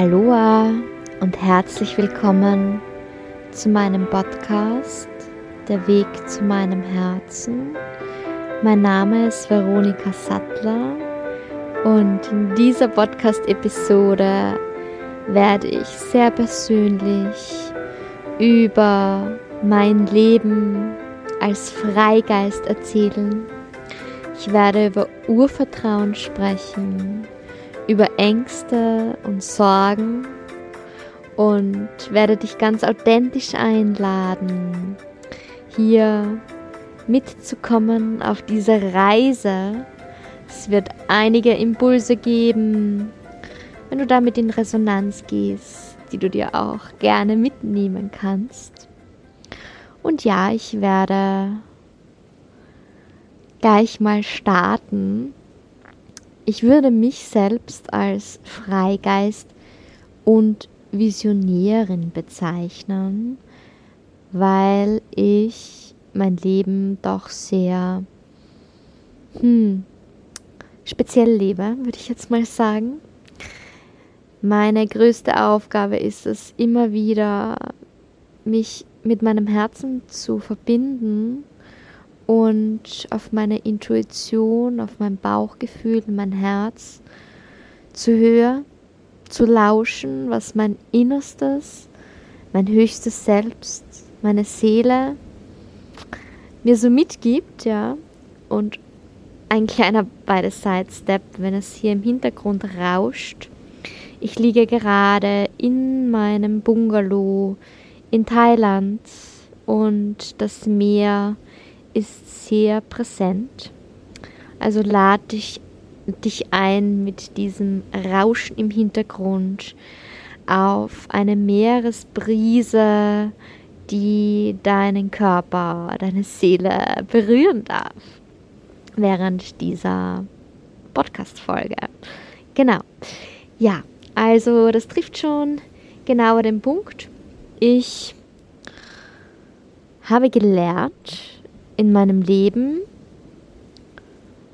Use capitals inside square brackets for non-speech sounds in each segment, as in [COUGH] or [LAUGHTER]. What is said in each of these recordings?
Aloha und herzlich willkommen zu meinem Podcast Der Weg zu meinem Herzen. Mein Name ist Veronika Sattler und in dieser Podcast-Episode werde ich sehr persönlich über mein Leben als Freigeist erzählen. Ich werde über Urvertrauen sprechen, über Ängste und Sorgen und werde dich ganz authentisch einladen, hier mitzukommen auf diese Reise. Es wird einige Impulse geben, wenn du damit in Resonanz gehst, die du dir auch gerne mitnehmen kannst. Und ja, ich werde gleich mal starten ich würde mich selbst als Freigeist und Visionärin bezeichnen, weil ich mein Leben doch sehr hm, speziell lebe, würde ich jetzt mal sagen. Meine größte Aufgabe ist es, immer wieder mich mit meinem Herzen zu verbinden und auf meine Intuition, auf mein Bauchgefühl, mein Herz zu hören, zu lauschen, was mein Innerstes, mein höchstes Selbst, meine Seele mir so mitgibt, ja. Und ein kleiner beide Sidestep, wenn es hier im Hintergrund rauscht. Ich liege gerade in meinem Bungalow in Thailand und das Meer ist sehr präsent. Also lade ich dich ein mit diesem Rauschen im Hintergrund auf eine Meeresbrise, die deinen Körper, deine Seele berühren darf während dieser Podcast-Folge. Genau. Ja, also das trifft schon genauer den Punkt. Ich habe gelernt, in meinem Leben,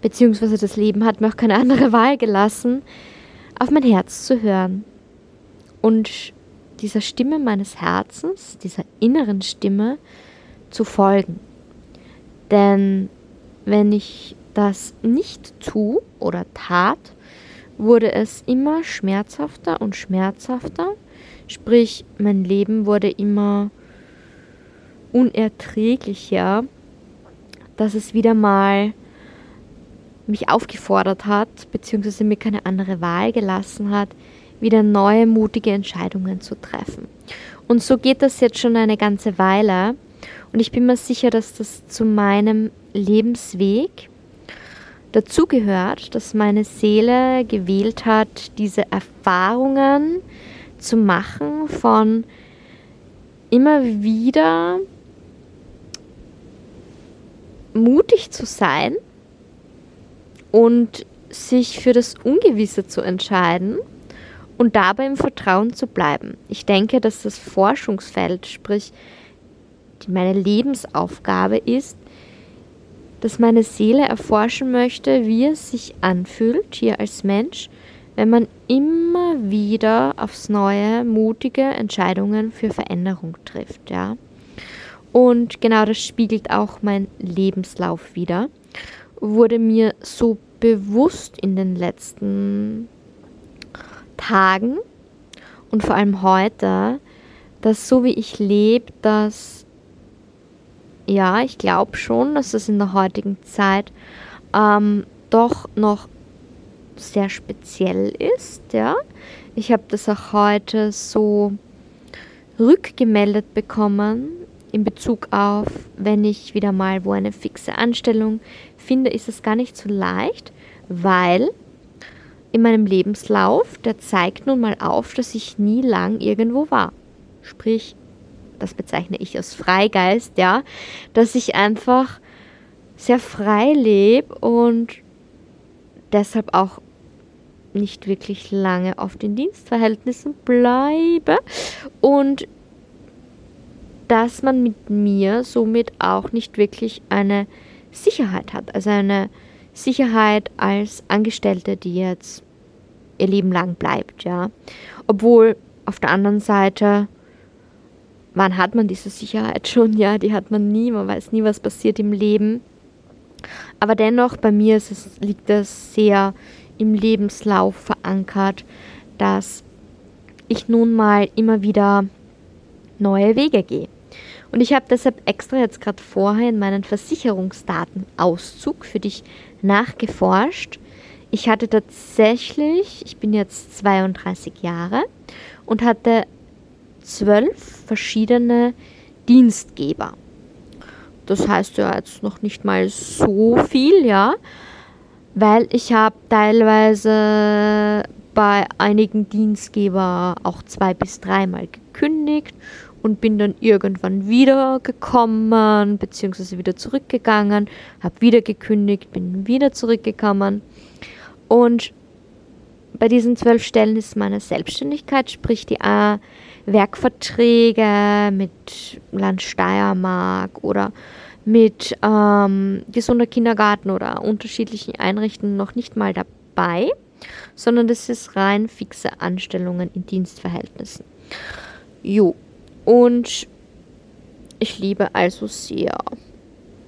beziehungsweise das Leben hat mir auch keine andere [LAUGHS] Wahl gelassen, auf mein Herz zu hören und dieser Stimme meines Herzens, dieser inneren Stimme zu folgen. Denn wenn ich das nicht tue oder tat, wurde es immer schmerzhafter und schmerzhafter. Sprich, mein Leben wurde immer unerträglicher dass es wieder mal mich aufgefordert hat, beziehungsweise mir keine andere Wahl gelassen hat, wieder neue mutige Entscheidungen zu treffen. Und so geht das jetzt schon eine ganze Weile. Und ich bin mir sicher, dass das zu meinem Lebensweg dazugehört, dass meine Seele gewählt hat, diese Erfahrungen zu machen von immer wieder mutig zu sein und sich für das Ungewisse zu entscheiden und dabei im Vertrauen zu bleiben. Ich denke, dass das Forschungsfeld, sprich meine Lebensaufgabe ist, dass meine Seele erforschen möchte, wie es sich anfühlt hier als Mensch, wenn man immer wieder aufs Neue mutige Entscheidungen für Veränderung trifft, ja. Und genau das spiegelt auch mein Lebenslauf wieder. Wurde mir so bewusst in den letzten Tagen und vor allem heute, dass so wie ich lebe, dass ja, ich glaube schon, dass es in der heutigen Zeit ähm, doch noch sehr speziell ist, ja. Ich habe das auch heute so rückgemeldet bekommen, in Bezug auf, wenn ich wieder mal wo eine fixe Anstellung finde, ist es gar nicht so leicht, weil in meinem Lebenslauf, der zeigt nun mal auf, dass ich nie lang irgendwo war. Sprich, das bezeichne ich als Freigeist, ja, dass ich einfach sehr frei lebe und deshalb auch nicht wirklich lange auf den Dienstverhältnissen bleibe und dass man mit mir somit auch nicht wirklich eine Sicherheit hat. Also eine Sicherheit als Angestellte, die jetzt ihr Leben lang bleibt, ja. Obwohl auf der anderen Seite, wann hat man diese Sicherheit [LAUGHS] schon? Ja, die hat man nie, man weiß nie, was passiert im Leben. Aber dennoch, bei mir es, liegt es sehr im Lebenslauf verankert, dass ich nun mal immer wieder neue Wege gehe. Und ich habe deshalb extra jetzt gerade vorher in meinen Versicherungsdatenauszug für dich nachgeforscht. Ich hatte tatsächlich, ich bin jetzt 32 Jahre und hatte zwölf verschiedene Dienstgeber. Das heißt ja jetzt noch nicht mal so viel, ja, weil ich habe teilweise bei einigen Dienstgeber auch zwei bis dreimal gekündigt und bin dann irgendwann wieder gekommen, beziehungsweise wieder zurückgegangen, habe wieder gekündigt, bin wieder zurückgekommen. Und bei diesen zwölf Stellen ist meine Selbstständigkeit, sprich die äh, Werkverträge mit Land Steiermark oder mit ähm, gesunder Kindergarten oder unterschiedlichen Einrichtungen noch nicht mal dabei, sondern das ist rein fixe Anstellungen in Dienstverhältnissen. Jo, und ich liebe also sehr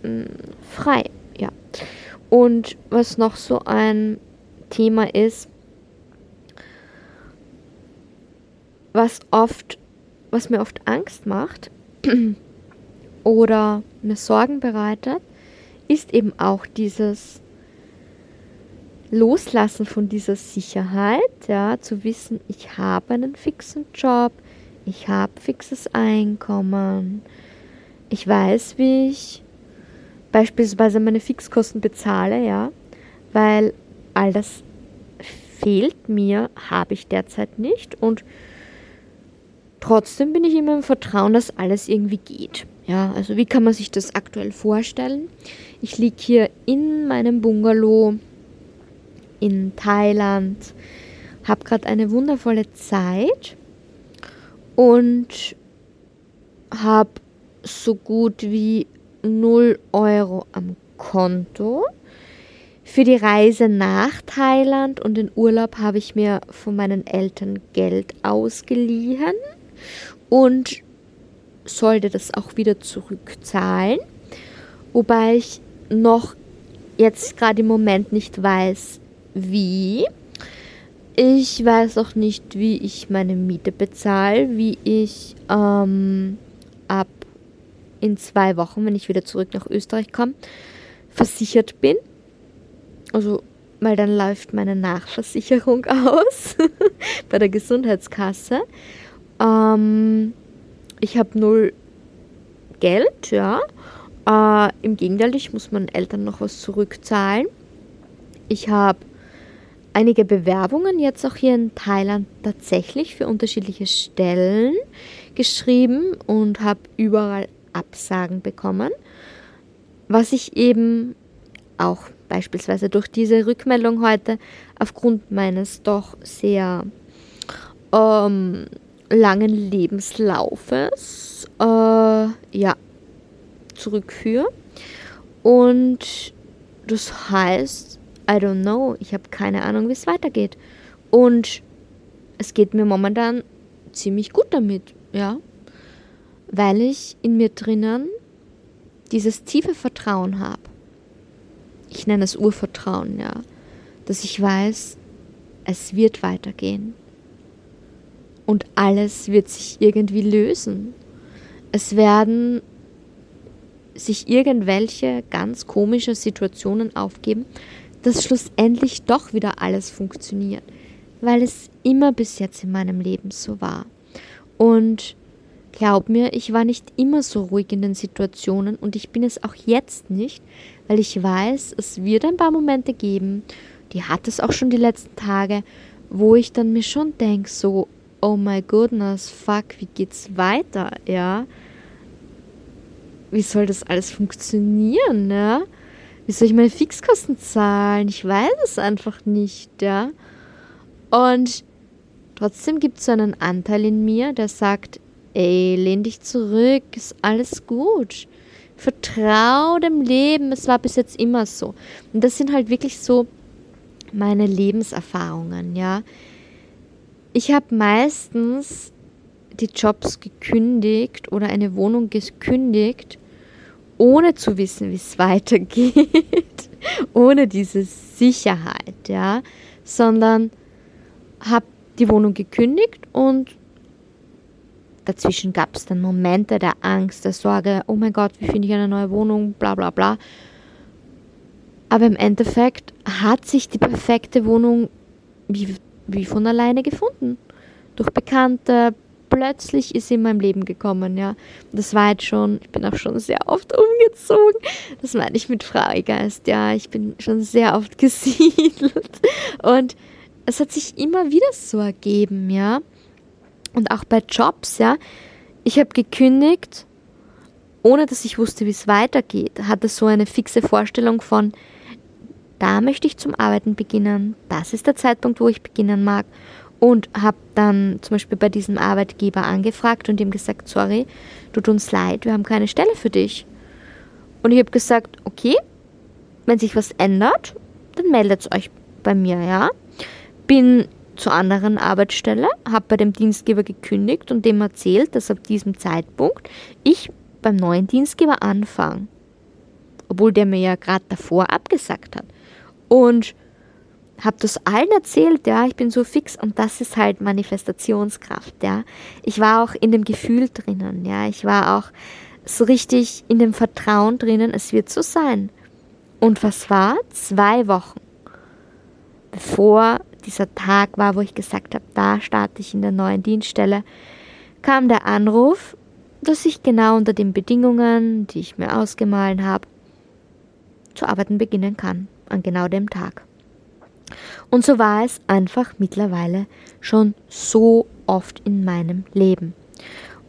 mh, mm, frei, ja. Und was noch so ein Thema ist, was oft, was mir oft Angst macht [CLEARS THROAT] oder mir Sorgen bereitet, ist eben auch dieses Loslassen von dieser Sicherheit, ja, zu wissen, ich habe einen fixen Job, ich habe fixes Einkommen, ich weiß, wie ich beispielsweise meine Fixkosten bezahle, ja, weil all das fehlt mir, habe ich derzeit nicht und trotzdem bin ich immer im Vertrauen, dass alles irgendwie geht. Ja, also wie kann man sich das aktuell vorstellen? Ich liege hier in meinem Bungalow in Thailand, habe gerade eine wundervolle Zeit und habe so gut wie 0 Euro am Konto. Für die Reise nach Thailand und den Urlaub habe ich mir von meinen Eltern Geld ausgeliehen und sollte das auch wieder zurückzahlen. Wobei ich noch jetzt gerade im Moment nicht weiß, wie. Ich weiß auch nicht, wie ich meine Miete bezahle, wie ich ähm, ab in zwei Wochen, wenn ich wieder zurück nach Österreich komme, versichert bin. Also, weil dann läuft meine Nachversicherung [LAUGHS] aus [LAUGHS] bei der Gesundheitskasse. Ähm, ich habe null Geld, ja. Äh, Im Gegenteil, ich muss meinen Eltern noch was zurückzahlen. Ich habe einige Bewerbungen jetzt auch hier in Thailand tatsächlich für unterschiedliche Stellen geschrieben und habe überall Absagen bekommen. Was ich eben auch beispielsweise durch diese Rückmeldung heute aufgrund meines doch sehr ähm, langen Lebenslaufes äh, ja, zurückführe. Und das heißt, I don't know. Ich habe keine Ahnung, wie es weitergeht. Und es geht mir momentan ziemlich gut damit, ja. Weil ich in mir drinnen dieses tiefe Vertrauen habe. Ich nenne es Urvertrauen, ja. Dass ich weiß, es wird weitergehen. Und alles wird sich irgendwie lösen. Es werden sich irgendwelche ganz komische Situationen aufgeben, dass schlussendlich doch wieder alles funktioniert, weil es immer bis jetzt in meinem Leben so war. Und glaub mir, ich war nicht immer so ruhig in den Situationen und ich bin es auch jetzt nicht, weil ich weiß, es wird ein paar Momente geben, die hat es auch schon die letzten Tage, wo ich dann mir schon denke, so, oh my goodness, fuck, wie geht's weiter, ja? Wie soll das alles funktionieren, ja? Wie soll ich meine Fixkosten zahlen? Ich weiß es einfach nicht, ja. Und trotzdem gibt es so einen Anteil in mir, der sagt, ey, lehn dich zurück, ist alles gut. Vertrau dem Leben, es war bis jetzt immer so. Und das sind halt wirklich so meine Lebenserfahrungen, ja. ich habe meistens die Jobs gekündigt oder eine Wohnung gekündigt, ohne zu wissen, wie es [LAUGHS] weitergeht, ohne diese Sicherheit, ja, sondern habe die Wohnung gekündigt und dazwischen gab es dann Momente der Angst, der Sorge, oh mein Gott, wie finde ich eine neue Wohnung, bla bla bla. Aber im Endeffekt hat sich die perfekte Wohnung wie, wie von alleine gefunden. Durch Bekannte, plötzlich ist sie in meinem Leben gekommen, ja. Das war jetzt schon, ich bin auch schon sehr oft umgezogen. Das meine ich mit Freigeist, ja. Ich bin schon sehr oft [LAUGHS] gesiedelt. Und es hat sich immer wieder so ergeben, ja. Und auch bei Jobs, ja. Ich habe gekündigt, ohne dass ich wusste, wie es weitergeht. Hatte so eine fixe Vorstellung von, da möchte ich zum Arbeiten beginnen. Das ist der Zeitpunkt, wo ich beginnen mag und habe dann zum Beispiel bei diesem Arbeitgeber angefragt und ihm gesagt, sorry, tut uns leid, wir haben keine Stelle für dich. Und ich habe gesagt, okay, wenn sich was ändert, dann meldet euch bei mir, ja. Bin zur anderen Arbeitsstelle, habe bei dem Dienstgeber gekündigt und dem erzählt, dass ab diesem Zeitpunkt ich beim neuen Dienstgeber anfange. Obwohl der mir ja gerade davor abgesagt hat. Und habe das allen erzählt, ja, ich bin so fix und das ist halt Manifestationskraft, ja. Ich war auch in dem Gefühl drinnen, ja, ich war auch so richtig in dem Vertrauen drinnen, es wird so sein. Und was war? Zwei Wochen bevor dieser Tag war, wo ich gesagt habe, da starte ich in der neuen Dienststelle, kam der Anruf, dass ich genau unter den Bedingungen, die ich mir ausgemahlen habe, zu arbeiten beginnen kann, an genau dem Tag. Und so war es einfach mittlerweile schon so oft in meinem Leben.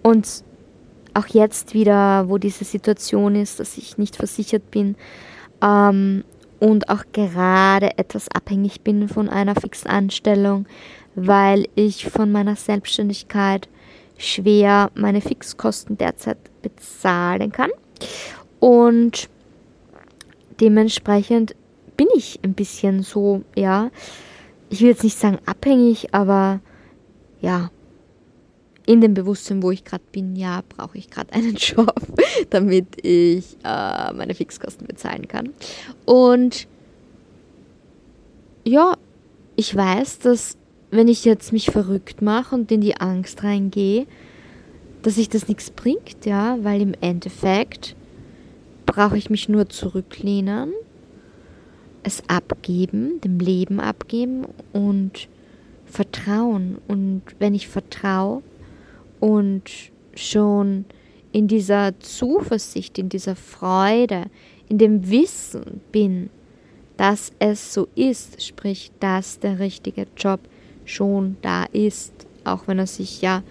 Und auch jetzt wieder, wo diese Situation ist, dass ich nicht versichert bin ähm, und auch gerade etwas abhängig bin von einer fixen Anstellung, weil ich von meiner Selbstständigkeit schwer meine Fixkosten derzeit bezahlen kann. Und dementsprechend bin ich ein bisschen so, ja, ich will jetzt nicht sagen abhängig, aber ja, in dem Bewusstsein, wo ich gerade bin, ja, brauche ich gerade einen [LAUGHS] Job, damit ich äh, meine Fixkosten bezahlen kann. Und ja, ich weiß, dass wenn ich jetzt mich verrückt mache und in die Angst reingehe, dass sich das nichts bringt, ja, weil im Endeffekt brauche ich mich nur zurücklehnen es abgeben, dem Leben abgeben und vertrauen. Und wenn ich vertraue und schon in dieser Zuversicht, in dieser Freude, in dem Wissen bin, dass es so ist, sprich, dass der richtige Job schon da ist, auch wenn er sich ja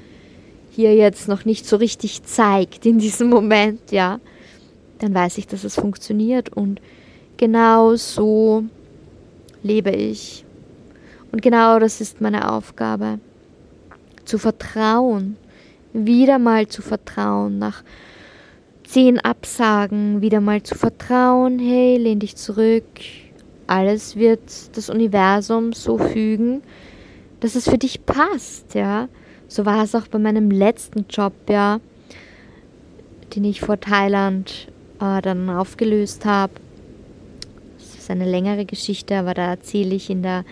hier jetzt noch nicht so richtig zeigt in diesem Moment, ja, dann weiß ich, dass es funktioniert und Genau so lebe ich. Und genau das ist meine Aufgabe. Zu vertrauen. Wieder mal zu vertrauen. Nach zehn Absagen wieder mal zu vertrauen. Hey, lehn dich zurück. Alles wird das Universum so fügen, dass es für dich passt, ja. So war es auch bei meinem letzten Job, ja, den ich vor Thailand äh, dann aufgelöst habe ist eine längere Geschichte, aber da erzähle ich in der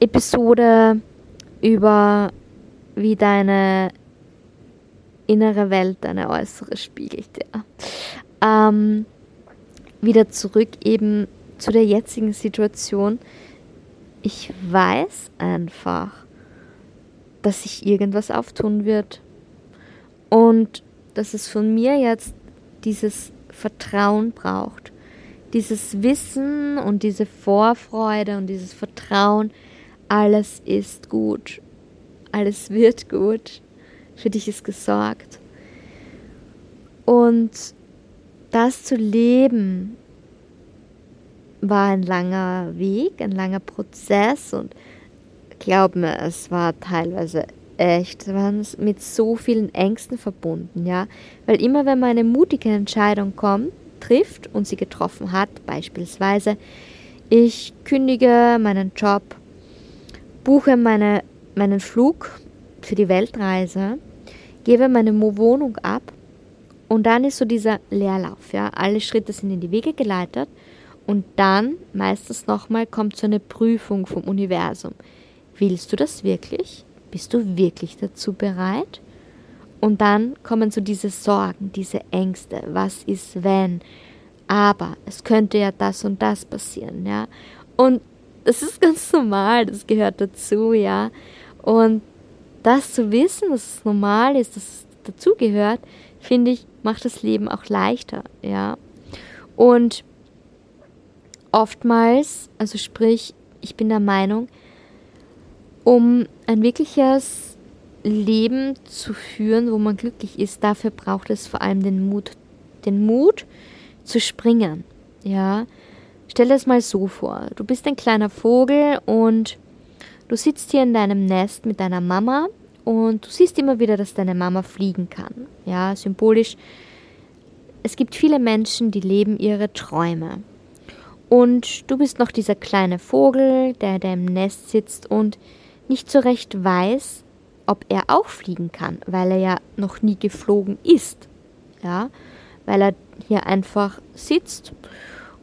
Episode über, wie deine innere Welt deine äußere spiegelt. Ja. Ähm, wieder zurück eben zu der jetzigen Situation. Ich weiß einfach, dass sich irgendwas auftun wird. Und dass es von mir jetzt dieses Vertrauen braucht dieses Wissen und diese Vorfreude und dieses Vertrauen, alles ist gut, alles wird gut, für dich ist gesorgt. Und das zu leben war ein langer Weg, ein langer Prozess und glaub mir, es war teilweise echt, waren mit so vielen Ängsten verbunden, ja, weil immer wenn man eine mutige Entscheidung kommt, trifft und sie getroffen hat, beispielsweise ich kündige meinen Job, buche meine meinen Flug für die Weltreise, gebe meine Wohnung ab und dann ist so dieser Leerlauf. Ja? Alle Schritte sind in die Wege geleitet und dann meistens nochmal kommt so eine Prüfung vom Universum. Willst du das wirklich? Bist du wirklich dazu bereit? Und dann kommen so diese Sorgen, diese Ängste. Was ist, wenn? Aber es könnte ja das und das passieren, ja. Und das ist ganz normal, das gehört dazu, ja. Und das zu wissen, dass es normal ist, dass es dazugehört, finde ich, macht das Leben auch leichter, ja. Und oftmals, also sprich, ich bin der Meinung, um ein wirkliches Leben zu führen, wo man glücklich ist, dafür braucht es vor allem den Mut, den Mut zu springen. Ja, stell dir das mal so vor: Du bist ein kleiner Vogel und du sitzt hier in deinem Nest mit deiner Mama und du siehst immer wieder, dass deine Mama fliegen kann. Ja, symbolisch. Es gibt viele Menschen, die leben ihre Träume. Und du bist noch dieser kleine Vogel, der, der im Nest sitzt und nicht so recht weiß, ob er auch fliegen kann, weil er ja noch nie geflogen ist. Ja, weil er hier einfach sitzt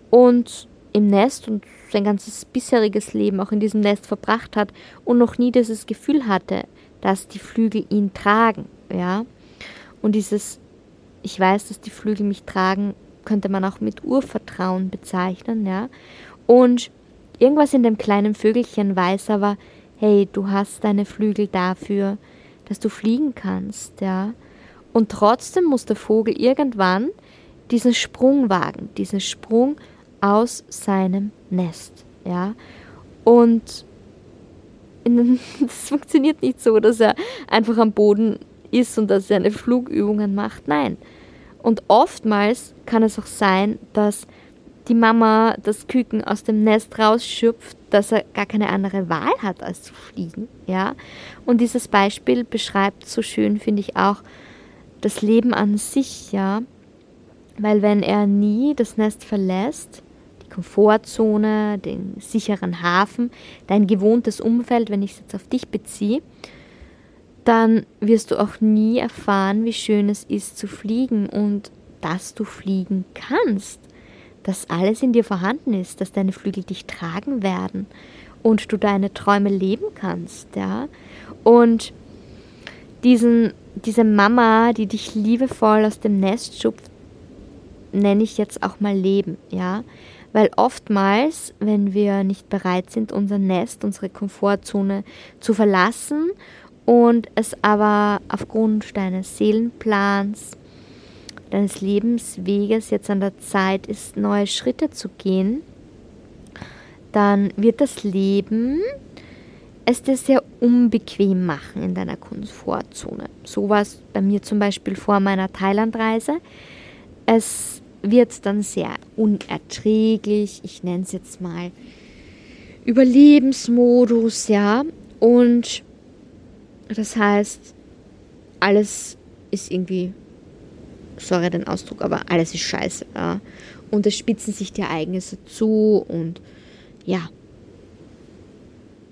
und im Nest und sein ganzes bisheriges Leben auch in diesem Nest verbracht hat und noch nie dieses Gefühl hatte, dass die Flügel ihn tragen, ja. Und dieses ich weiß, dass die Flügel mich tragen, könnte man auch mit Urvertrauen bezeichnen, ja. Und irgendwas in dem kleinen Vögelchen weiß aber, hey, du hast deine Flügel dafür, dass du fliegen kannst, ja. Und trotzdem muss der Vogel irgendwann diesen Sprung wagen, diesen Sprung aus seinem Nest, ja. Und [LAUGHS] das funktioniert nicht so, dass er einfach am Boden ist und dass er eine Flugübungen macht. Nein. Und oftmals kann es auch sein, dass die Mama das Küken aus dem Nest rausschöpft, dass er gar keine andere Wahl hat, als zu fliegen. Ja? Und dieses Beispiel beschreibt so schön, finde ich, auch das Leben an sich, ja. Weil wenn er nie das Nest verlässt, die Komfortzone, den sicheren Hafen, dein gewohntes Umfeld, wenn ich es jetzt auf dich beziehe, dann wirst du auch nie erfahren, wie schön es ist zu fliegen und dass du fliegen kannst dass alles in dir vorhanden ist, dass deine Flügel dich tragen werden und du deine Träume leben kannst, ja. Und diesen, diese Mama, die dich liebevoll aus dem Nest schupft, nenne ich jetzt auch mal Leben, ja. Weil oftmals, wenn wir nicht bereit sind, unser Nest, unsere Komfortzone zu verlassen und es aber aufgrund deines Seelenplans, deines Lebensweges jetzt an der Zeit ist, neue Schritte zu gehen, dann wird das Leben es dir sehr unbequem machen in deiner Komfortzone. So war es bei mir zum Beispiel vor meiner Thailandreise. Es wird dann sehr unerträglich, ich nenne es jetzt mal Überlebensmodus, ja. Und das heißt, alles ist irgendwie sorry den Ausdruck, aber alles ist scheiße. Ja. Und es spitzen sich die Ereignisse zu und ja.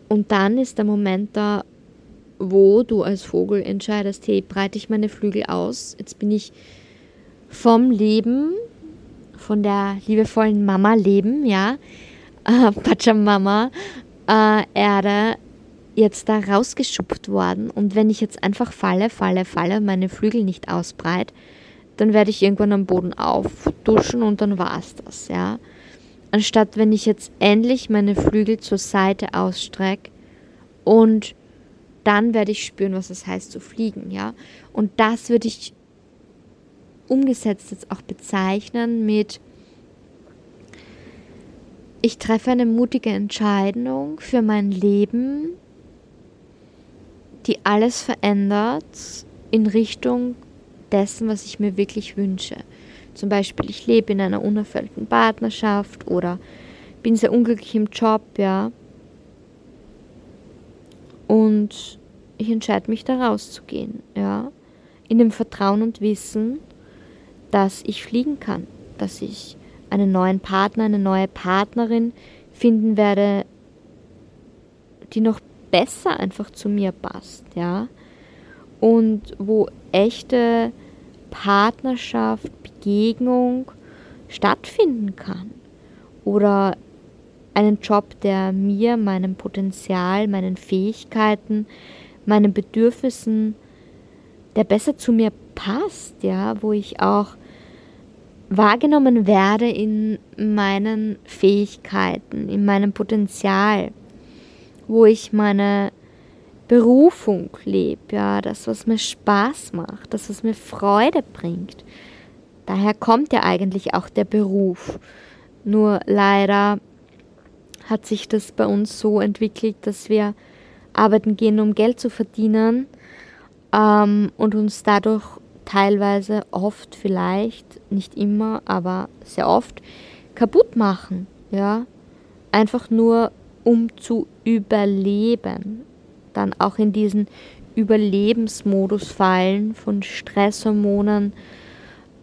Und dann ist der Moment da, wo du als Vogel entscheidest, hey, breite ich meine Flügel aus, jetzt bin ich vom Leben, von der liebevollen Mama Leben, ja, [LAUGHS] äh, Pachamama, äh, Erde, jetzt da rausgeschupft worden. Und wenn ich jetzt einfach falle, falle, falle, meine Flügel nicht ausbreite, dann werde ich irgendwann am Boden aufduschen und dann war es das, ja. Anstatt wenn ich jetzt endlich meine Flügel zur Seite ausstrecke und dann werde ich spüren, was es heißt zu fliegen, ja. Und das würde ich umgesetzt jetzt auch bezeichnen mit ich treffe eine mutige Entscheidung für mein Leben, die alles verändert in Richtung dessen, was ich mir wirklich wünsche. Zum Beispiel, ich lebe in einer unerfüllten Partnerschaft oder bin sehr unglücklich im Job, ja. Und ich entscheide mich da rauszugehen, ja. In dem Vertrauen und Wissen, dass ich fliegen kann, dass ich einen neuen Partner, eine neue Partnerin finden werde, die noch besser einfach zu mir passt, ja. Und wo echte Partnerschaft, Begegnung stattfinden kann. Oder einen Job, der mir, meinem Potenzial, meinen Fähigkeiten, meinen Bedürfnissen, der besser zu mir passt, ja, wo ich auch wahrgenommen werde in meinen Fähigkeiten, in meinem Potenzial, wo ich meine Berufung lebe, ja, das, was mir Spaß macht, das, was mir Freude bringt. Daher kommt ja eigentlich auch der Beruf. Nur leider hat sich das bei uns so entwickelt, dass wir arbeiten gehen, um Geld zu verdienen ähm, und uns dadurch teilweise oft vielleicht, nicht immer, aber sehr oft kaputt machen. Ja? Einfach nur, um zu überleben. Dann auch in diesen Überlebensmodus fallen von Stresshormonen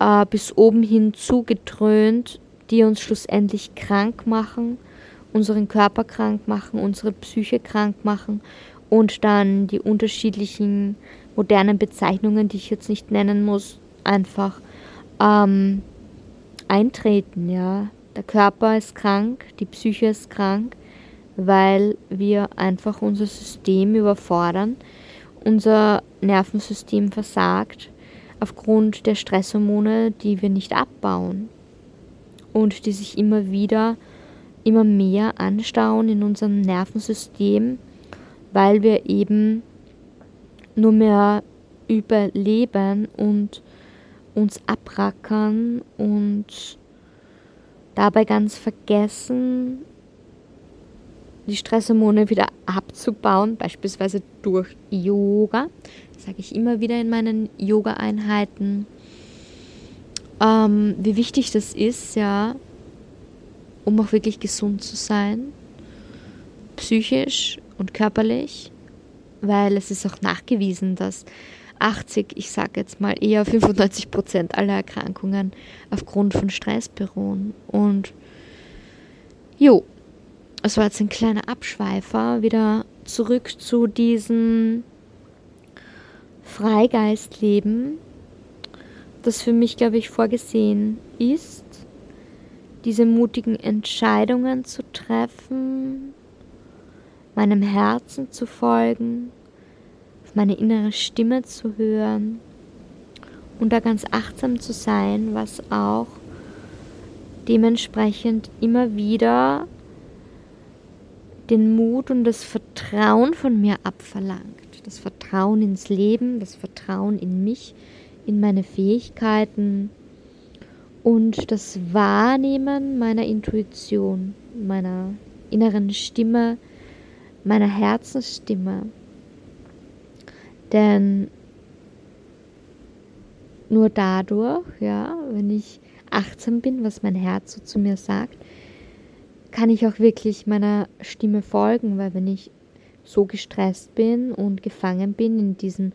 äh, bis oben hin zugedröhnt, die uns schlussendlich krank machen, unseren Körper krank machen, unsere Psyche krank machen und dann die unterschiedlichen modernen Bezeichnungen, die ich jetzt nicht nennen muss, einfach ähm, eintreten. Ja, der Körper ist krank, die Psyche ist krank, weil wir einfach unser System überfordern, unser Nervensystem versagt aufgrund der Stresshormone, die wir nicht abbauen und die sich immer wieder immer mehr anstauen in unserem Nervensystem, weil wir eben nur mehr überleben und uns abrackern und dabei ganz vergessen, die Stresshormone wieder abzubauen, beispielsweise durch Yoga. Das sage ich immer wieder in meinen Yoga-Einheiten. Ähm, wie wichtig das ist, ja, um auch wirklich gesund zu sein, psychisch und körperlich weil es ist auch nachgewiesen, dass 80, ich sage jetzt mal eher 95 Prozent aller Erkrankungen aufgrund von Stress beruhen. Und jo, es war jetzt ein kleiner Abschweifer, wieder zurück zu diesem Freigeistleben, das für mich, glaube ich, vorgesehen ist, diese mutigen Entscheidungen zu treffen, meinem Herzen zu folgen, auf meine innere Stimme zu hören und da ganz achtsam zu sein, was auch dementsprechend immer wieder den Mut und das Vertrauen von mir abverlangt. Das Vertrauen ins Leben, das Vertrauen in mich, in meine Fähigkeiten und das Wahrnehmen meiner Intuition, meiner inneren Stimme, meiner Herzensstimme. Denn nur dadurch, ja, wenn ich achtsam bin, was mein Herz so zu mir sagt, kann ich auch wirklich meiner Stimme folgen, weil wenn ich so gestresst bin und gefangen bin in diesem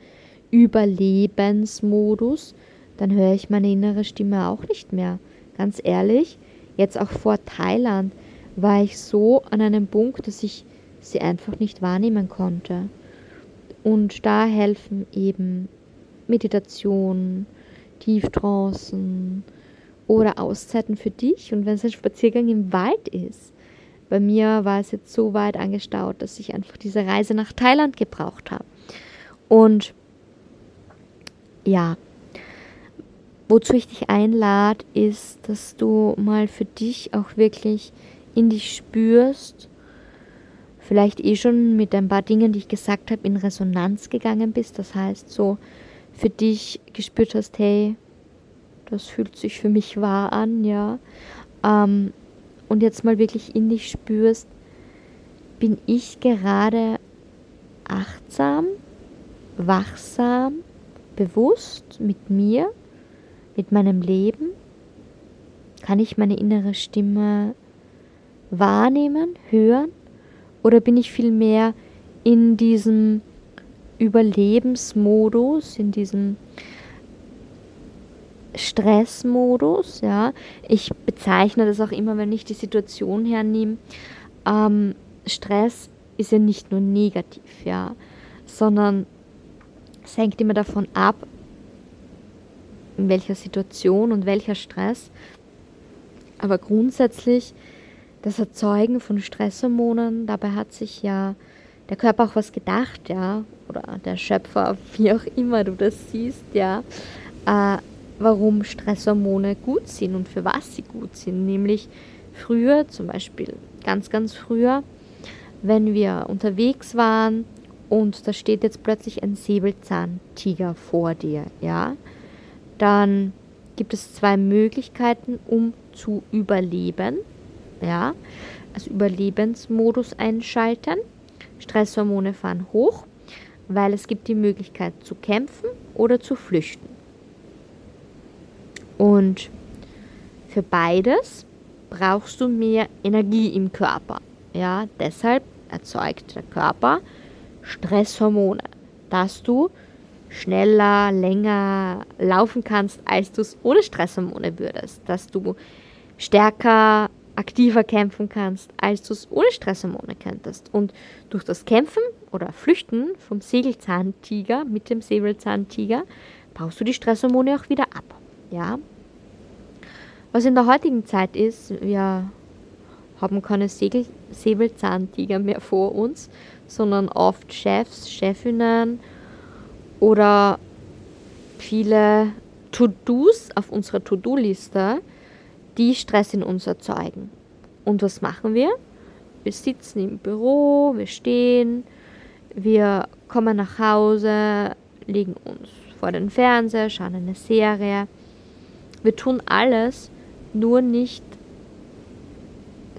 Überlebensmodus, dann höre ich meine innere Stimme auch nicht mehr. Ganz ehrlich, jetzt auch vor Thailand war ich so an einem Punkt, dass ich sie einfach nicht wahrnehmen konnte. Und da helfen eben Meditation, Tieftrancen oder Auszeiten für dich. Und wenn es ein Spaziergang im Wald ist, bei mir war es jetzt so weit angestaut, dass ich einfach diese Reise nach Thailand gebraucht habe. Und ja, wozu ich dich einlade, ist, dass du mal für dich auch wirklich in dich spürst, vielleicht eh schon mit ein paar Dingen, die ich gesagt habe, in Resonanz gegangen bist. Das heißt, so für dich gespürt hast, hey, das fühlt sich für mich wahr an, ja. Ähm, und jetzt mal wirklich in dich spürst, bin ich gerade achtsam, wachsam, bewusst mit mir, mit meinem Leben? Kann ich meine innere Stimme wahrnehmen, hören? Oder bin ich vielmehr in diesem Überlebensmodus, in diesem Stressmodus, ja. Ich bezeichne das auch immer, wenn ich die Situation hernehme. Ähm, Stress ist ja nicht nur negativ, ja, sondern es hängt immer davon ab, in welcher Situation und welcher Stress. Aber grundsätzlich das Erzeugen von Stresshormonen, dabei hat sich ja der Körper auch was gedacht, ja, oder der Schöpfer, [LAUGHS] wie auch immer du das siehst, ja, äh, warum Stresshormone gut sind und für was sie gut sind. Nämlich früher, zum Beispiel ganz, ganz früher, wenn wir unterwegs waren und da steht jetzt plötzlich ein Säbelzahntiger vor dir, ja, dann gibt es zwei Möglichkeiten, um zu überleben, ja, also Überlebensmodus einschalten. Stresshormone fahren hoch, weil es gibt die Möglichkeit zu kämpfen oder zu flüchten. Und für beides brauchst du mehr Energie im Körper. Ja, deshalb erzeugt der Körper Stresshormone, dass du schneller, länger laufen kannst, als du es ohne Stresshormone würdest, dass du stärker, aktiver kämpfen kannst, als du es ohne Stresshormone könntest. Und durch das Kämpfen oder Flüchten vom Segelzahntiger mit dem Säbelzahntiger baust du die Stresshormone auch wieder ab. Ja? Was in der heutigen Zeit ist, wir haben keine Segel Säbelzahntiger mehr vor uns, sondern oft Chefs, Chefinnen oder viele To-Dos auf unserer To-Do-Liste, die Stress in uns erzeugen. Und was machen wir? Wir sitzen im Büro, wir stehen, wir kommen nach Hause, legen uns vor den Fernseher, schauen eine Serie. Wir tun alles, nur nicht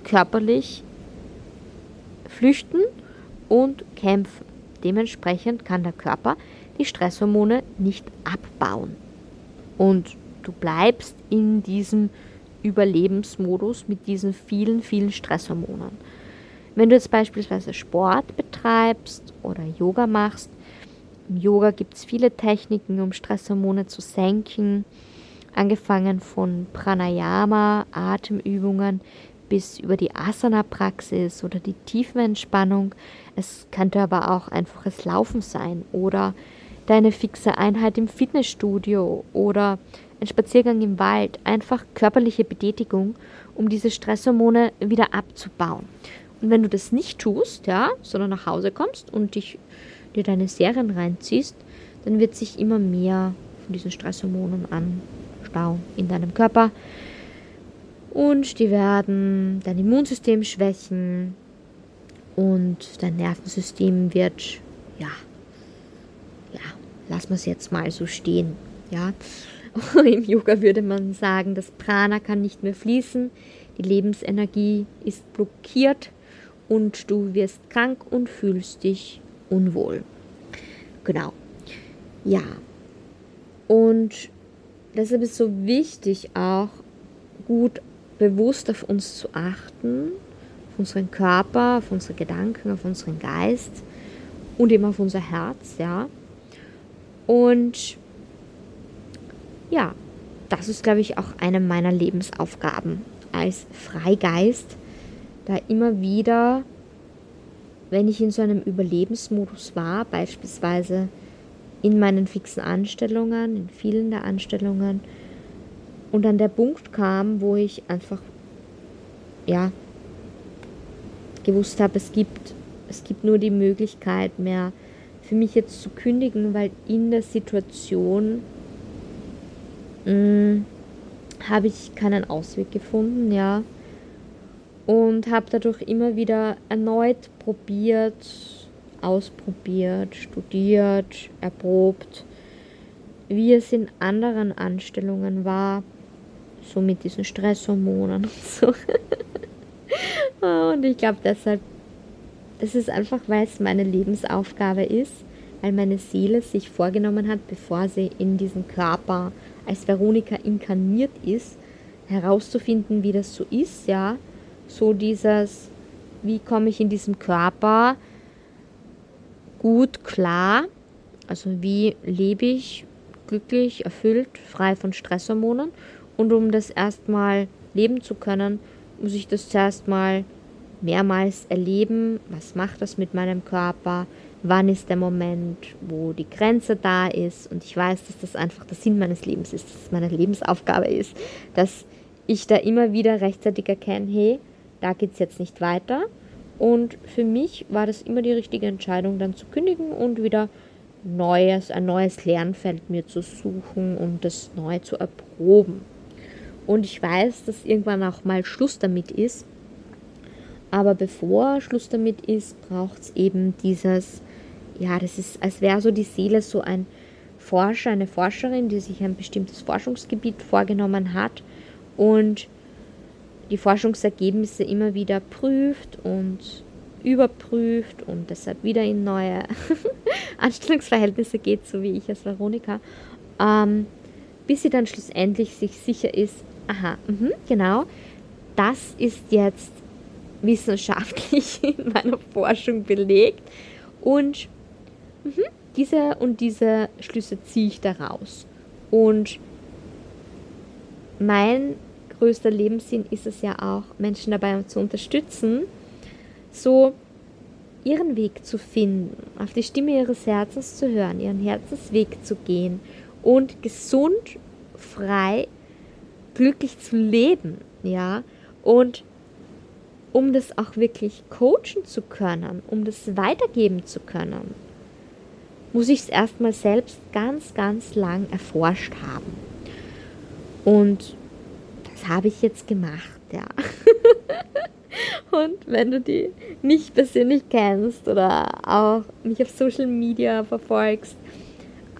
körperlich flüchten und kämpfen. Dementsprechend kann der Körper die Stresshormone nicht abbauen. Und du bleibst in diesem Überlebensmodus mit diesen vielen, vielen Stresshormonen. Wenn du jetzt beispielsweise Sport betreibst oder Yoga machst, im Yoga gibt es viele Techniken, um Stresshormone zu senken, angefangen von Pranayama, Atemübungen bis über die Asana-Praxis oder die Tiefenentspannung. Es könnte aber auch einfaches Laufen sein oder deine fixe Einheit im Fitnessstudio oder ein Spaziergang im Wald, einfach körperliche Betätigung, um diese Stresshormone wieder abzubauen. Und wenn du das nicht tust, ja, sondern nach Hause kommst und dich, dir deine Serien reinziehst, dann wird sich immer mehr von diesen Stresshormonen anstauen in deinem Körper. Und die werden dein Immunsystem schwächen und dein Nervensystem wird, ja, ja, lass wir es jetzt mal so stehen, ja. [LAUGHS] Im Yoga würde man sagen, das Prana kann nicht mehr fließen, die Lebensenergie ist blockiert und du wirst krank und fühlst dich unwohl. Genau. Ja. Und deshalb ist es so wichtig, auch gut bewusst auf uns zu achten, auf unseren Körper, auf unsere Gedanken, auf unseren Geist und eben auf unser Herz, ja. Und ja, das ist, glaube ich, auch eine meiner Lebensaufgaben als Freigeist, da immer wieder, wenn ich in so einem Überlebensmodus war, beispielsweise in meinen fixen Anstellungen, in vielen der Anstellungen, und an der Punkt kam, wo ich einfach, ja, gewusst habe, es gibt, es gibt nur die Möglichkeit mehr für mich jetzt zu kündigen, weil in der Situation mm, habe ich keinen Ausweg gefunden, ja. Und habe dadurch immer wieder erneut probiert, ausprobiert, studiert, erprobt, wie es in anderen Anstellungen war, so mit diesen Stresshormonen und so. [LAUGHS] und ich glaube deshalb, das ist einfach, weil es meine Lebensaufgabe ist, weil meine Seele sich vorgenommen hat, bevor sie in diesen Körper als Veronika inkarniert ist, herauszufinden, wie das so ist, ja. So dieses, wie komme ich in diesem Körper gut klar, also wie lebe ich glücklich, erfüllt, frei von Stresshormonen. Und um das erstmal leben zu können, muss ich das zuerst mal mehrmals erleben, was macht das mit meinem Körper, wann ist der Moment, wo die Grenze da ist. Und ich weiß, dass das einfach der Sinn meines Lebens ist, dass es meine Lebensaufgabe ist, dass ich da immer wieder rechtzeitig erkenne, hey, da geht es jetzt nicht weiter. Und für mich war das immer die richtige Entscheidung, dann zu kündigen und wieder neues, ein neues Lernfeld mir zu suchen und das neu zu erproben. Und ich weiß, dass irgendwann auch mal Schluss damit ist. Aber bevor Schluss damit ist, braucht es eben dieses ja, das ist, als wäre so die Seele so ein Forscher, eine Forscherin, die sich ein bestimmtes Forschungsgebiet vorgenommen hat und die Forschungsergebnisse immer wieder prüft und überprüft und deshalb wieder in neue [LAUGHS] Anstellungsverhältnisse geht, so wie ich als Veronika, ähm, bis sie dann schlussendlich sich sicher ist, aha, mh, genau, das ist jetzt wissenschaftlich [LAUGHS] in meiner Forschung belegt und mhm, diese und diese Schlüsse ziehe ich daraus. Und mein größter Lebenssinn ist es ja auch, Menschen dabei zu unterstützen, so ihren Weg zu finden, auf die Stimme ihres Herzens zu hören, ihren Herzensweg zu gehen und gesund, frei, glücklich zu leben, ja, und um das auch wirklich coachen zu können, um das weitergeben zu können, muss ich es erstmal selbst ganz, ganz lang erforscht haben. Und habe ich jetzt gemacht, ja. [LAUGHS] Und wenn du die nicht persönlich kennst oder auch mich auf Social Media verfolgst,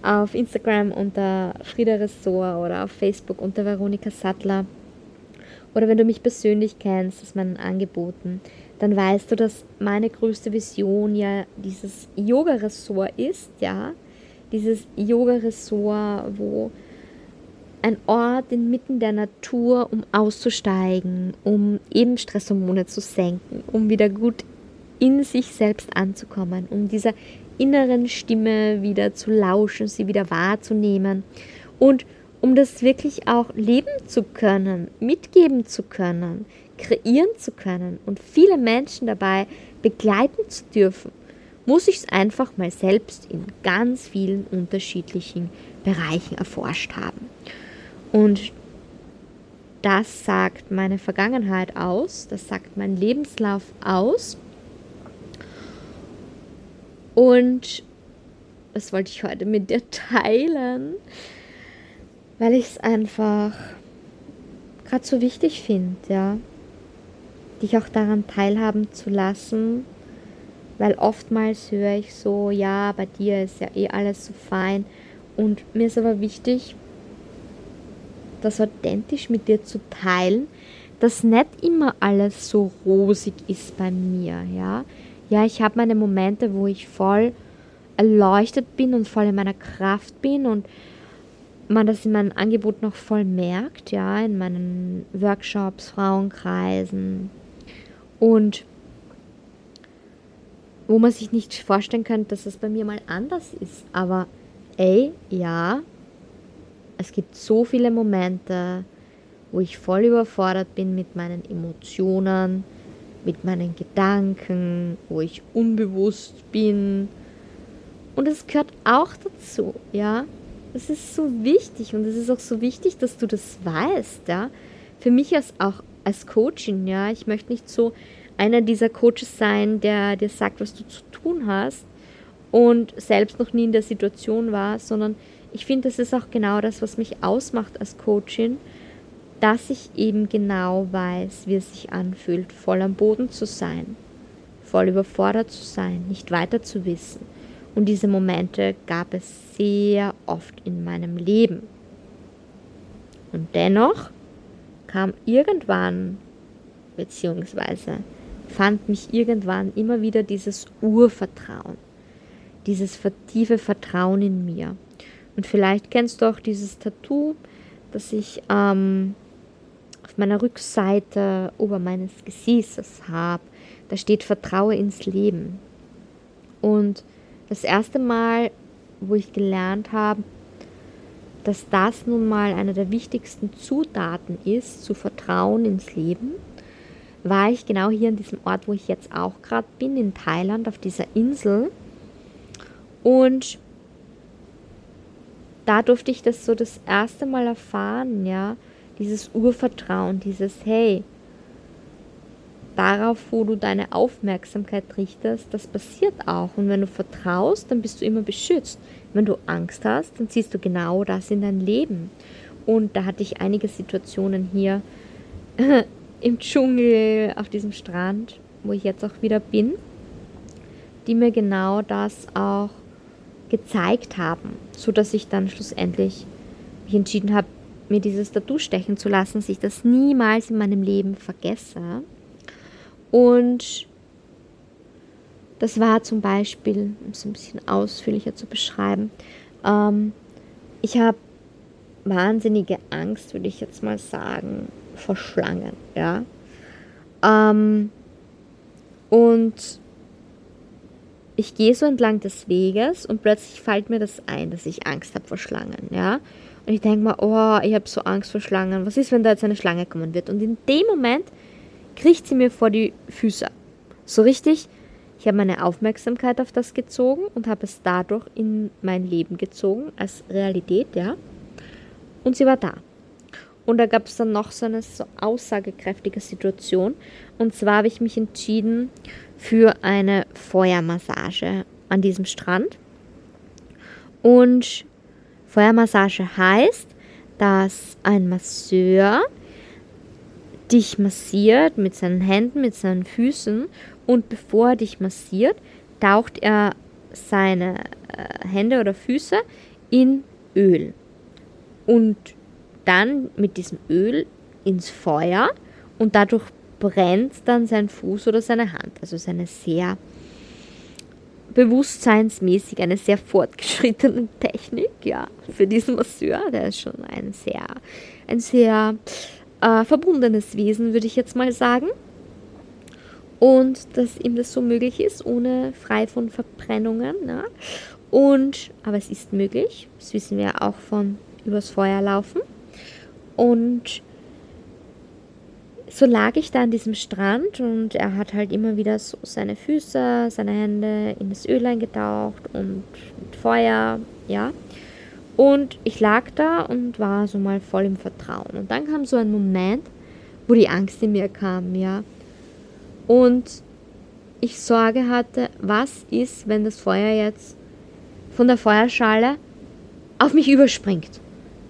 auf Instagram unter Frieda Ressort oder auf Facebook unter Veronika Sattler oder wenn du mich persönlich kennst aus meinen Angeboten, dann weißt du, dass meine größte Vision ja dieses Yoga-Ressort ist, ja. Dieses Yoga-Ressort, wo ein Ort inmitten der Natur, um auszusteigen, um eben Stresshormone zu senken, um wieder gut in sich selbst anzukommen, um dieser inneren Stimme wieder zu lauschen, sie wieder wahrzunehmen und um das wirklich auch leben zu können, mitgeben zu können, kreieren zu können und viele Menschen dabei begleiten zu dürfen, muss ich es einfach mal selbst in ganz vielen unterschiedlichen Bereichen erforscht haben. Und das sagt meine Vergangenheit aus, das sagt mein Lebenslauf aus. Und das wollte ich heute mit dir teilen, weil ich es einfach gerade so wichtig finde, ja dich auch daran teilhaben zu lassen, weil oftmals höre ich so, ja, bei dir ist ja eh alles so fein und mir ist aber wichtig, das authentisch mit dir zu teilen, dass nicht immer alles so rosig ist bei mir, ja. Ja, ich habe meine Momente, wo ich voll erleuchtet bin und voll in meiner Kraft bin und man das in meinem Angebot noch voll merkt, ja, in meinen Workshops, Frauenkreisen, und wo man sich nicht vorstellen könnte, dass es bei mir mal anders ist. Aber ey, ja, es gibt so viele Momente, wo ich voll überfordert bin mit meinen Emotionen, mit meinen Gedanken, wo ich unbewusst bin. Und es gehört auch dazu, ja. Es ist so wichtig und es ist auch so wichtig, dass du das weißt, ja. Für mich als auch als Coachin, ja. Ich möchte nicht so einer dieser Coaches sein, der dir sagt, was du zu tun hast und selbst noch nie in der Situation war, sondern ich finde, das ist auch genau das, was mich ausmacht als Coachin, dass ich eben genau weiß, wie es sich anfühlt, voll am Boden zu sein, voll überfordert zu sein, nicht weiter zu wissen. Und diese Momente gab es sehr oft in meinem Leben. Und dennoch kam irgendwann, beziehungsweise fand mich irgendwann immer wieder dieses Urvertrauen, dieses tiefe Vertrauen in mir. Und vielleicht kennst du auch dieses Tattoo, das ich ähm, auf meiner Rückseite ober meines Gesäßes habe. Da steht Vertraue ins Leben. Und das erste Mal, wo ich gelernt habe, dass das nun mal eine der wichtigsten Zutaten ist, zu vertrauen ins Leben, war ich genau hier an diesem Ort, wo ich jetzt auch gerade bin, in Thailand, auf dieser Insel. Und da durfte ich das so das erste Mal erfahren, ja, dieses Urvertrauen, dieses Hey, darauf, wo du deine Aufmerksamkeit richtest, das passiert auch. Und wenn du vertraust, dann bist du immer beschützt. Wenn du Angst hast, dann siehst du genau das in dein Leben. Und da hatte ich einige Situationen hier [LAUGHS] im Dschungel, auf diesem Strand, wo ich jetzt auch wieder bin, die mir genau das auch gezeigt haben, so dass ich dann schlussendlich mich entschieden habe, mir dieses Tattoo stechen zu lassen, dass ich das niemals in meinem Leben vergesse. Und das war zum Beispiel, um es ein bisschen ausführlicher zu beschreiben, ähm, ich habe wahnsinnige Angst, würde ich jetzt mal sagen, vor Schlangen, ja. Ähm, und ich gehe so entlang des Weges und plötzlich fällt mir das ein, dass ich Angst habe vor Schlangen, ja. Und ich denke mir, oh, ich habe so Angst vor Schlangen. Was ist, wenn da jetzt eine Schlange kommen wird? Und in dem Moment kriecht sie mir vor die Füße. So richtig, ich habe meine Aufmerksamkeit auf das gezogen und habe es dadurch in mein Leben gezogen, als Realität, ja. Und sie war da. Und da gab es dann noch so eine so aussagekräftige Situation. Und zwar habe ich mich entschieden für eine Feuermassage an diesem Strand. Und Feuermassage heißt, dass ein Masseur dich massiert mit seinen Händen, mit seinen Füßen und bevor er dich massiert, taucht er seine äh, Hände oder Füße in Öl und dann mit diesem Öl ins Feuer und dadurch brennt dann sein Fuß oder seine Hand. Also es ist eine sehr bewusstseinsmäßig, eine sehr fortgeschrittene [LAUGHS] Technik, ja, für diesen Masseur. Der ist schon ein sehr, ein sehr äh, verbundenes Wesen, würde ich jetzt mal sagen. Und dass ihm das so möglich ist, ohne frei von Verbrennungen. Ja. Und, aber es ist möglich, das wissen wir auch von übers Feuer laufen. Und so lag ich da an diesem Strand und er hat halt immer wieder so seine Füße, seine Hände in das Öl eingetaucht und Feuer, ja. Und ich lag da und war so mal voll im Vertrauen. Und dann kam so ein Moment, wo die Angst in mir kam, ja. Und ich Sorge hatte, was ist, wenn das Feuer jetzt von der Feuerschale auf mich überspringt.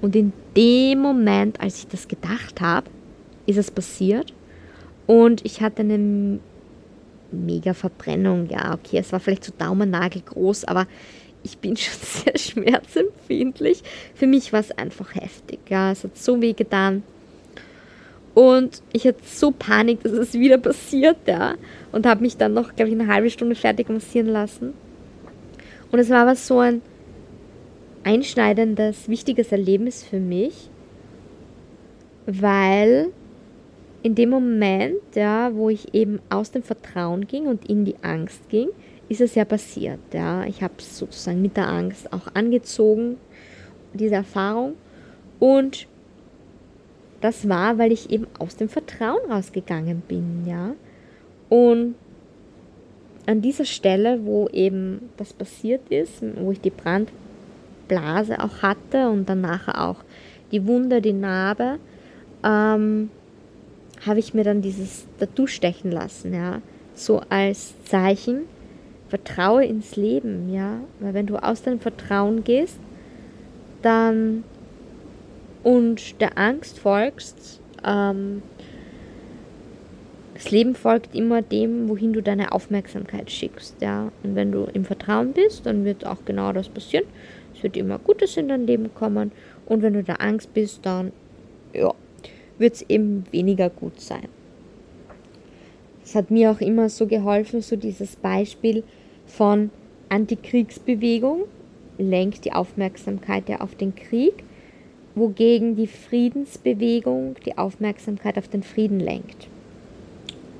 Und in dem Moment, als ich das gedacht habe, ist es passiert. Und ich hatte eine mega Verbrennung. Ja, okay, es war vielleicht so Daumennagel groß, aber ich bin [LAUGHS] schon sehr schmerzempfindlich. Für mich war es einfach heftig. Ja, es hat so weh getan. Und ich hatte so Panik, dass es wieder passiert, ja. Und habe mich dann noch, glaube ich, eine halbe Stunde fertig massieren lassen. Und es war aber so ein einschneidendes, wichtiges Erlebnis für mich, weil in dem Moment, ja, wo ich eben aus dem Vertrauen ging und in die Angst ging, ist es ja passiert. Ja. Ich habe es sozusagen mit der Angst auch angezogen, diese Erfahrung. Und das war, weil ich eben aus dem Vertrauen rausgegangen bin. Ja. Und an dieser Stelle, wo eben das passiert ist, wo ich die Brandblase auch hatte und dann nachher auch die Wunde, die Narbe, ähm, habe ich mir dann dieses Tattoo stechen lassen, ja, so als Zeichen, vertraue ins Leben, ja, weil wenn du aus deinem Vertrauen gehst, dann und der Angst folgst, ähm, das Leben folgt immer dem, wohin du deine Aufmerksamkeit schickst, ja. Und wenn du im Vertrauen bist, dann wird auch genau das passieren. Es wird immer Gutes in dein Leben kommen. Und wenn du da Angst bist, dann, ja, wird es eben weniger gut sein. Es hat mir auch immer so geholfen, so dieses Beispiel von Antikriegsbewegung, lenkt die Aufmerksamkeit ja auf den Krieg, wogegen die Friedensbewegung die Aufmerksamkeit auf den Frieden lenkt.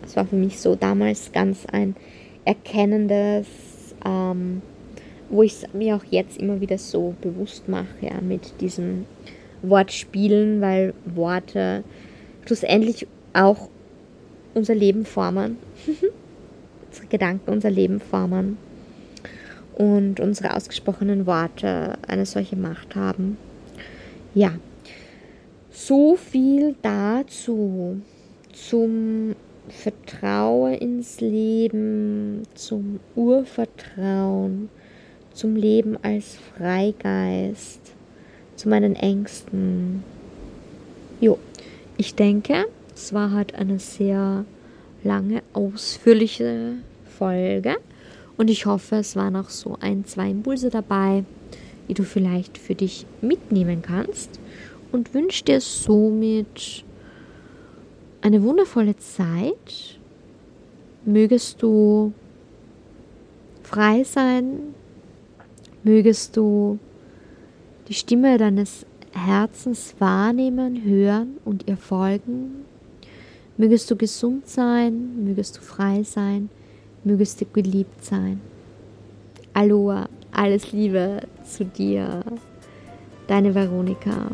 Das war für mich so damals ganz ein erkennendes, ähm, wo ich es mir auch jetzt immer wieder so bewusst mache, ja, mit diesem Wortspielen, weil Worte schlussendlich auch unser Leben formen. [LAUGHS] unsere Gedanken unser Leben formen. Und unsere ausgesprochenen Worte eine solche Macht haben. Ja, so viel dazu. Zum Vertrauen ins Leben, zum Urvertrauen, zum Leben als Freigeist, zu meinen Ängsten. Jo, ich denke, es war halt eine sehr lange, ausführliche Folge und ich hoffe, es waren auch so ein, zwei Impulse dabei, die du vielleicht für dich mitnehmen kannst und wünsche dir somit eine wundervolle Zeit. Mögest du frei sein, mögest du die Stimme deines Herzens wahrnehmen, hören und ihr folgen. Mögest du gesund sein, mögest du frei sein, mögest du geliebt sein. Aloha, alles Liebe zu dir, deine Veronika.